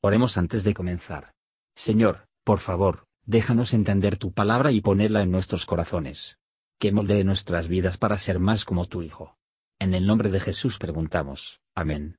Oremos antes de comenzar. Señor, por favor, déjanos entender tu palabra y ponerla en nuestros corazones. Que moldee nuestras vidas para ser más como tu Hijo. En el nombre de Jesús preguntamos. Amén.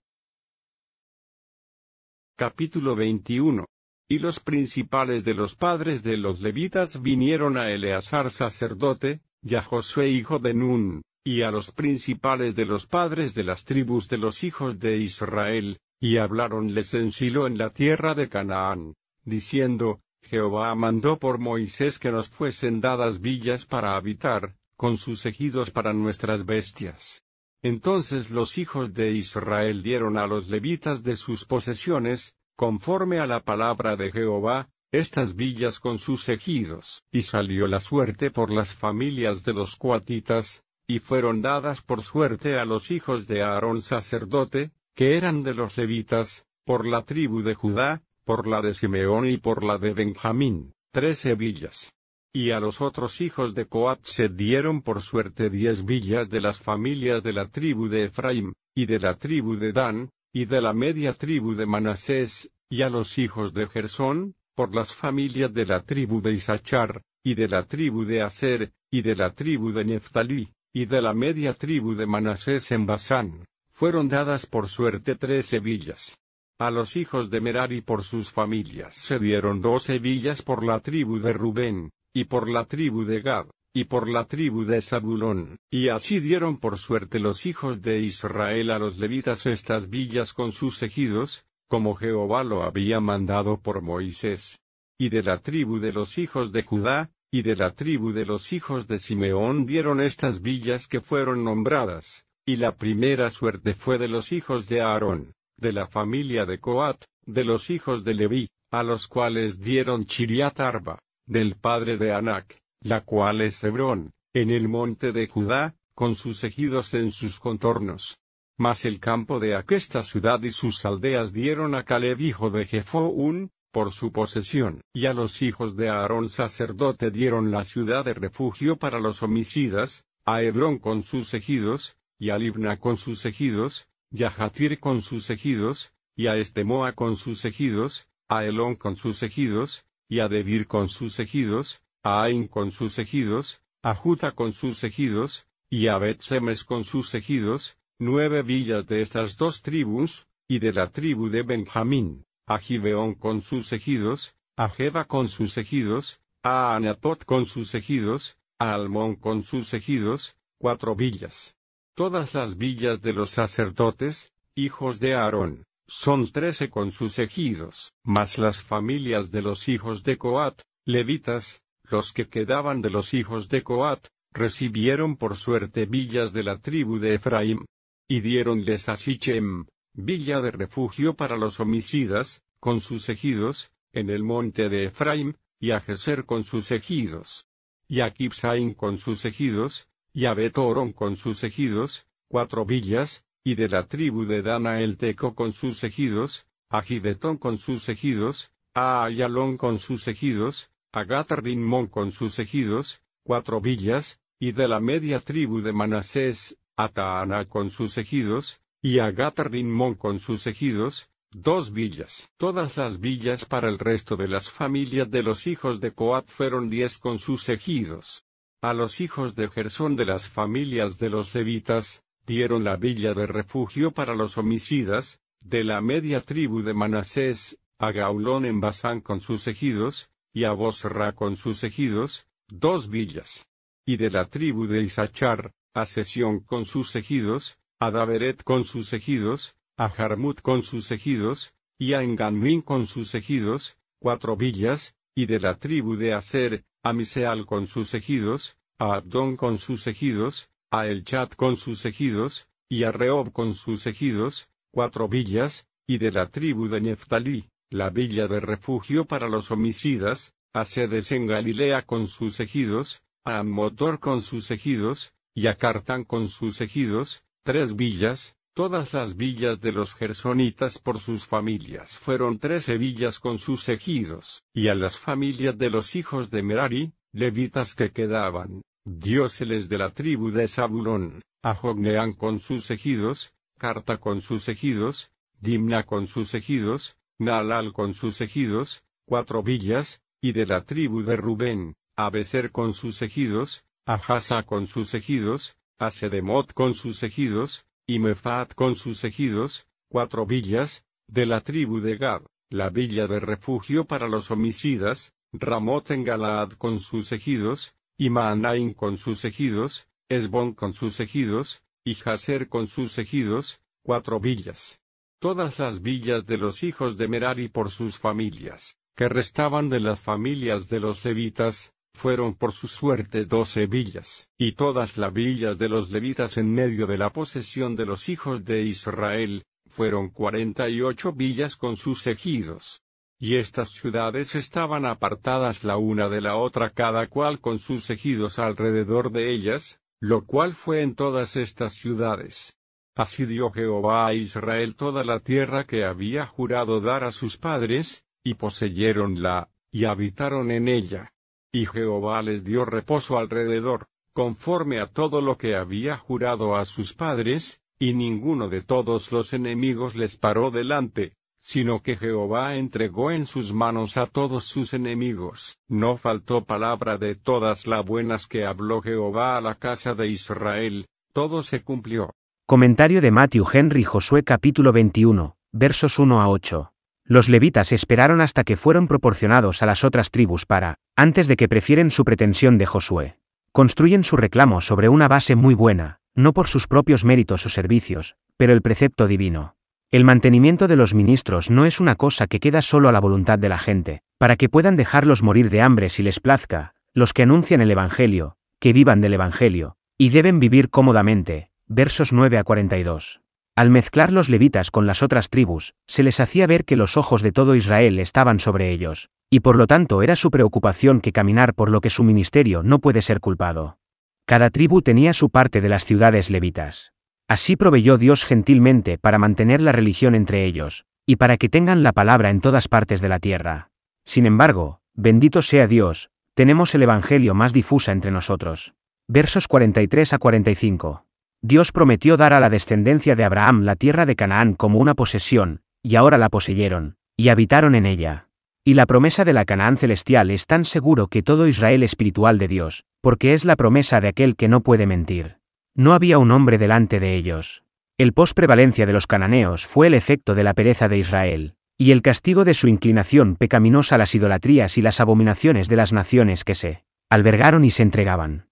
Capítulo 21. Y los principales de los padres de los levitas vinieron a Eleazar sacerdote, y a Josué hijo de Nun, y a los principales de los padres de las tribus de los hijos de Israel, y habláronles en Silo en la tierra de Canaán, diciendo, Jehová mandó por Moisés que nos fuesen dadas villas para habitar, con sus ejidos para nuestras bestias. Entonces los hijos de Israel dieron a los levitas de sus posesiones, conforme a la palabra de Jehová, estas villas con sus ejidos. Y salió la suerte por las familias de los cuatitas, y fueron dadas por suerte a los hijos de Aarón sacerdote, que eran de los levitas, por la tribu de Judá, por la de Simeón y por la de Benjamín, trece villas. Y a los otros hijos de Coat se dieron por suerte diez villas de las familias de la tribu de Efraín, y de la tribu de Dan, y de la media tribu de Manasés, y a los hijos de Gersón, por las familias de la tribu de Isachar, y de la tribu de Aser, y de la tribu de Neftalí, y de la media tribu de Manasés en Basán, fueron dadas por suerte trece villas. A los hijos de Merari por sus familias se dieron doce villas por la tribu de Rubén, y por la tribu de Gad, y por la tribu de Zabulón, y así dieron por suerte los hijos de Israel a los levitas estas villas con sus ejidos, como Jehová lo había mandado por Moisés. Y de la tribu de los hijos de Judá, y de la tribu de los hijos de Simeón dieron estas villas que fueron nombradas, y la primera suerte fue de los hijos de Aarón, de la familia de Coat, de los hijos de Leví, a los cuales dieron Chiriat Arba, del padre de Anac, la cual es Hebrón, en el monte de Judá, con sus ejidos en sus contornos. Mas el campo de aquesta ciudad y sus aldeas dieron a Caleb hijo de Jefoún, por su posesión, y a los hijos de Aarón sacerdote dieron la ciudad de refugio para los homicidas, a Hebrón con sus ejidos, y a Libna con sus ejidos, y a Jatir con sus ejidos, y a Estemoa con sus ejidos, a Elón con sus ejidos, y a Debir con sus ejidos, a Ain con sus ejidos, a Juta con sus ejidos, y a Bet-Semes con sus ejidos, nueve villas de estas dos tribus, y de la tribu de Benjamín, a Gibeón con sus ejidos, a Jeba con sus ejidos, a Anatot con sus ejidos, a Almón con sus ejidos, cuatro villas. Todas las villas de los sacerdotes, hijos de Aarón, son trece con sus ejidos, mas las familias de los hijos de Coat, levitas, los que quedaban de los hijos de Coat, recibieron por suerte villas de la tribu de Efraín, y dieronles a Sichem, villa de refugio para los homicidas, con sus ejidos, en el monte de Efraín, y a Geser con sus ejidos, y a Kipsaim con sus ejidos, y a Betoron con sus ejidos, cuatro villas, y de la tribu de Dana el Teco con sus ejidos, a Gibetón con sus ejidos, a Ayalón con sus ejidos, a Gatarrimón con sus ejidos, cuatro villas, y de la media tribu de Manasés, a Taana con sus ejidos, y a Gatarrimón con sus ejidos, dos villas. Todas las villas para el resto de las familias de los hijos de Coat fueron diez con sus ejidos. A los hijos de Gersón de las familias de los levitas, dieron la villa de refugio para los homicidas, de la media tribu de Manasés, a Gaulón en Basán con sus ejidos, y a Bosra con sus ejidos, dos villas. Y de la tribu de Isachar, a Sesión con sus ejidos, a Daveret con sus ejidos, a Jarmut con sus ejidos, y a Enganmin con sus ejidos, cuatro villas, y de la tribu de Aser, a Miseal con sus ejidos, a Abdón con sus ejidos, a Elchat con sus ejidos, y a Reob con sus ejidos, cuatro villas, y de la tribu de Neftalí, la villa de refugio para los homicidas, a Sedes en Galilea con sus ejidos, a Motor con sus ejidos, y a Cartán con sus ejidos, tres villas, todas las villas de los gersonitas por sus familias fueron trece villas con sus ejidos, y a las familias de los hijos de Merari, levitas que quedaban, dióseles de la tribu de Zabulón, a Jogneán con sus ejidos, Carta con sus ejidos, Dimna con sus ejidos, Nalal con sus ejidos, cuatro villas, y de la tribu de Rubén, Abeser con sus ejidos, Ahasa con sus ejidos, Asedemot con sus ejidos, y Mefat con sus ejidos, cuatro villas, de la tribu de Gad, la villa de refugio para los homicidas, Ramot en Galaad con sus ejidos, y Maanaim con sus ejidos, Esbon con sus ejidos, y Jaser con sus ejidos, cuatro villas. Todas las villas de los hijos de Merari por sus familias, que restaban de las familias de los levitas, fueron por su suerte doce villas, y todas las villas de los levitas en medio de la posesión de los hijos de Israel, fueron cuarenta y ocho villas con sus ejidos. Y estas ciudades estaban apartadas la una de la otra cada cual con sus ejidos alrededor de ellas, lo cual fue en todas estas ciudades. Así dio Jehová a Israel toda la tierra que había jurado dar a sus padres, y poseyeronla, y habitaron en ella. Y Jehová les dio reposo alrededor, conforme a todo lo que había jurado a sus padres, y ninguno de todos los enemigos les paró delante, sino que Jehová entregó en sus manos a todos sus enemigos. No faltó palabra de todas las buenas que habló Jehová a la casa de Israel, todo se cumplió. Comentario de Matthew Henry Josué capítulo 21, versos 1 a 8. Los levitas esperaron hasta que fueron proporcionados a las otras tribus para, antes de que prefieren su pretensión de Josué. Construyen su reclamo sobre una base muy buena, no por sus propios méritos o servicios, pero el precepto divino. El mantenimiento de los ministros no es una cosa que queda solo a la voluntad de la gente, para que puedan dejarlos morir de hambre si les plazca, los que anuncian el Evangelio, que vivan del Evangelio, y deben vivir cómodamente. Versos 9 a 42. Al mezclar los levitas con las otras tribus, se les hacía ver que los ojos de todo Israel estaban sobre ellos, y por lo tanto era su preocupación que caminar por lo que su ministerio no puede ser culpado. Cada tribu tenía su parte de las ciudades levitas. Así proveyó Dios gentilmente para mantener la religión entre ellos, y para que tengan la palabra en todas partes de la tierra. Sin embargo, bendito sea Dios, tenemos el Evangelio más difusa entre nosotros. Versos 43 a 45. Dios prometió dar a la descendencia de Abraham la tierra de Canaán como una posesión, y ahora la poseyeron, y habitaron en ella. Y la promesa de la Canaán celestial es tan seguro que todo Israel espiritual de Dios, porque es la promesa de aquel que no puede mentir. No había un hombre delante de ellos. El pos prevalencia de los cananeos fue el efecto de la pereza de Israel, y el castigo de su inclinación pecaminosa a las idolatrías y las abominaciones de las naciones que se albergaron y se entregaban.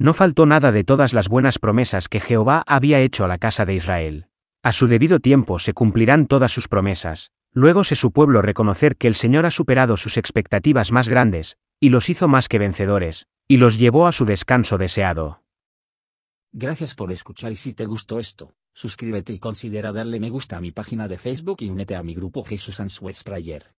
No faltó nada de todas las buenas promesas que Jehová había hecho a la casa de Israel. A su debido tiempo se cumplirán todas sus promesas, luego se su pueblo reconocer que el Señor ha superado sus expectativas más grandes, y los hizo más que vencedores, y los llevó a su descanso deseado. Gracias por escuchar y si te gustó esto, suscríbete y considera darle me gusta a mi página de Facebook y únete a mi grupo Jesús Answers Prayer.